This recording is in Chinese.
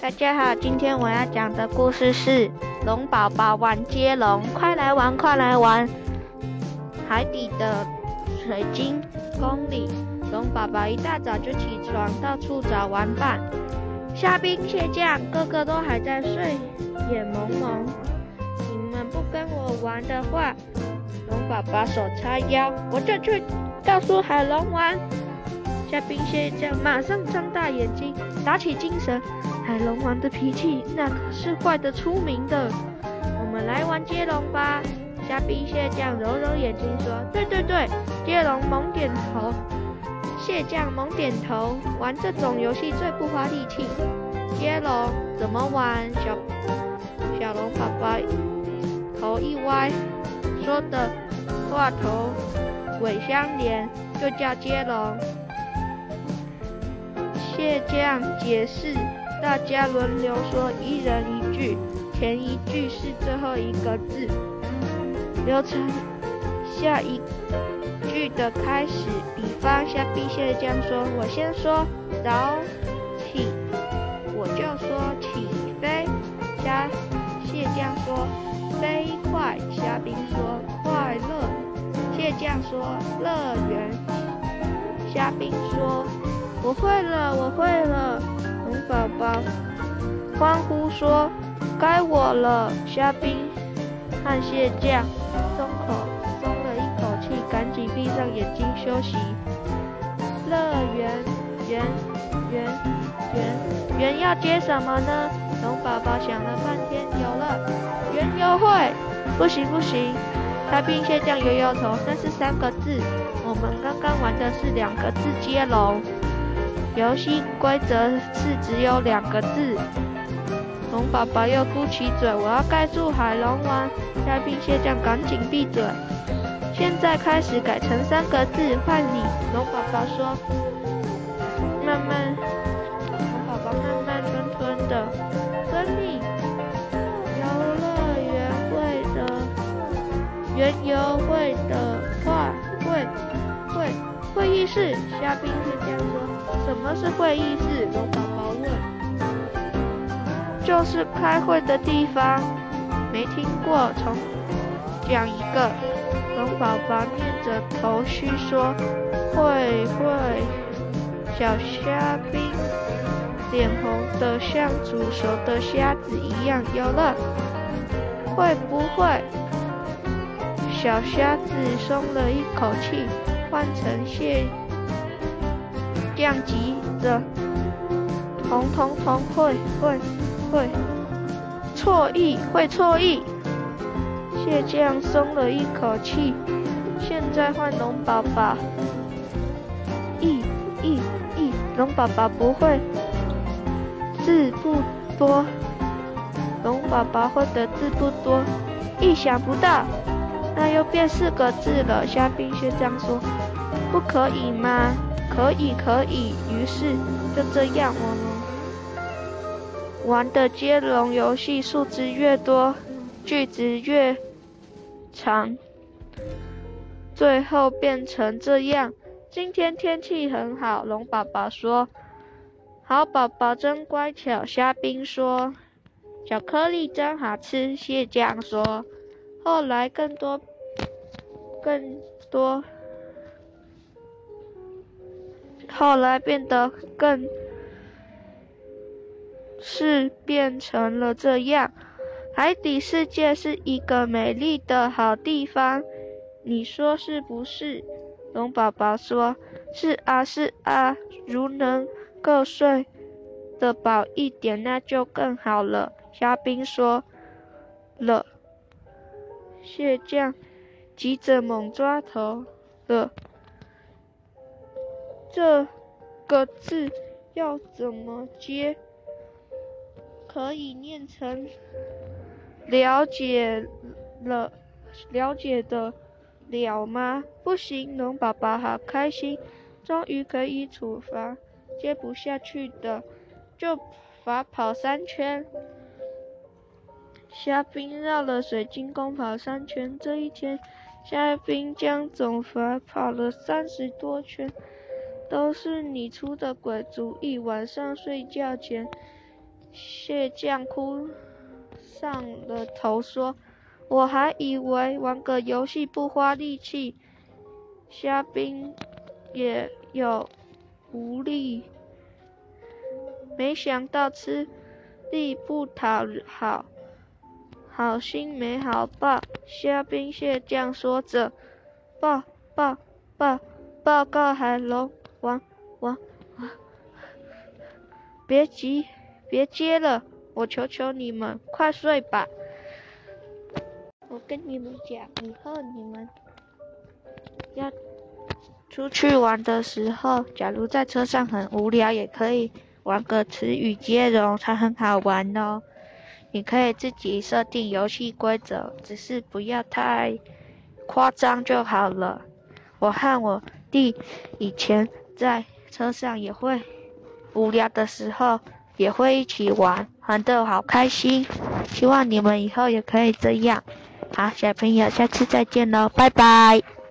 大家好，今天我要讲的故事是龙宝宝玩接龙，快来玩，快来玩！海底的水晶宫里，龙宝宝一大早就起床，到处找玩伴。虾兵蟹将个个都还在睡眼蒙蒙。你们不跟我玩的话，龙宝宝手叉腰，我就去告诉海龙王。虾兵蟹将马上张大眼睛，打起精神。海龙王的脾气那可是坏得出名的，我们来玩接龙吧。虾兵蟹将揉揉眼睛说：“对对对，接龙猛点头。”蟹将猛点头。玩这种游戏最不花力气。接龙怎么玩？小小龙宝宝头一歪，说的话头尾相连，就叫接龙。蟹将解释。大家轮流说，一人一句，前一句是最后一个字。流程下一句的开始，比方虾兵蟹将说：“我先说早起，我就说起飞。”虾蟹将说：“飞快。”虾兵说：“快乐。”蟹将说：“乐园。”虾兵说：“我会了，我会了。”龙宝宝欢呼说：“该我了！”虾兵和蟹将松口松了一口气，赶紧闭上眼睛休息。乐园园园园园要接什么呢？龙宝宝想了半天，有了，园游会！不行不行，虾兵蟹将摇摇头，那是三个字，我们刚刚玩的是两个字接龙。游戏规则是只有两个字。龙宝宝又嘟起嘴，我要盖住海龙王。虾兵蟹将赶紧闭嘴。现在开始改成三个字，换你。龙宝宝说：“慢慢。”龙宝宝慢慢吞吞的。跟你。游乐园会的，园游会的话会会会会议室。虾兵蟹将说。什么是会议室？龙宝宝问。就是开会的地方。没听过，重讲一个。龙宝宝捏着头须说：“会会。”小虾兵脸红的像煮熟的虾子一样。有了。会不会？小虾子松了一口气，换成蟹。降级的，彤彤彤会会会错意会错意，蟹将松了一口气。现在换龙宝宝，意意意，龙宝宝不会，字不多，龙宝宝会的字不多，意想不到，那又变四个字了。虾兵蟹将说，不可以吗？可以，可以。于是就这样，我们玩的接龙游戏，数字越多，句子越长，最后变成这样。今天天气很好，龙宝宝说：“好宝宝真乖巧。”虾兵说：“巧克力真好吃。”蟹将说：“后来更多，更多。”后来变得更是变成了这样。海底世界是一个美丽的好地方，你说是不是？龙宝宝说：“是啊，是啊。如能够睡得饱一点，那就更好了。”虾兵说了。蟹将急着猛抓头了。这个字要怎么接？可以念成了解了了解的了吗？不行，龙宝宝好开心，终于可以处罚接不下去的，就罚跑三圈。虾兵绕了水晶宫跑三圈，这一天，虾兵将总罚跑了三十多圈。都是你出的鬼主意！晚上睡觉前蟹将哭上了头说：“我还以为玩个游戏不花力气，虾兵也有无力，没想到吃力不讨好，好心没好报。”虾兵蟹将说着，报报报报告海龙王王。别急，别接了，我求求你们，快睡吧。我跟你们讲，以后你们要出去玩的时候，假如在车上很无聊，也可以玩个词语接龙，才很好玩哦。你可以自己设定游戏规则，只是不要太夸张就好了。我和我弟以前在车上也会。无聊的时候也会一起玩，玩的好开心。希望你们以后也可以这样。好，小朋友，下次再见喽，拜拜。